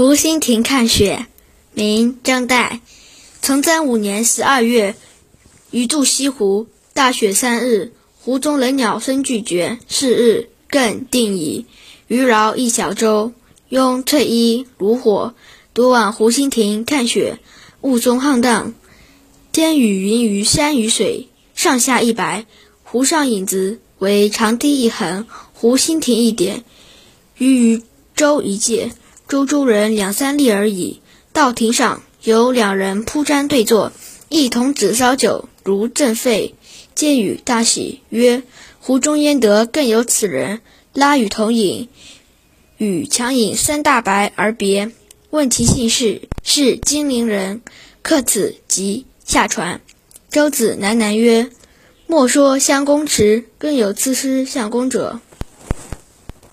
湖心亭看雪，明张岱。崇祯五年十二月，余住西湖。大雪三日，湖中人鸟声俱绝。是日，更定矣。余饶一小舟，拥翠衣炉火，独往湖心亭看雪。雾中沆荡，天与云于山与水，上下一白。湖上影子为长堤一横，湖心亭一点。余于舟一芥。舟中人两三粒而已。到亭上，有两人铺毡对坐，一同子烧酒，如正沸，皆与大喜，曰：“湖中焉得更有此人？”拉与同饮，与强饮三大白而别。问其姓氏，是金陵人。客此即下船。舟子喃喃曰：“莫说相公迟，更有刺诗相公者。”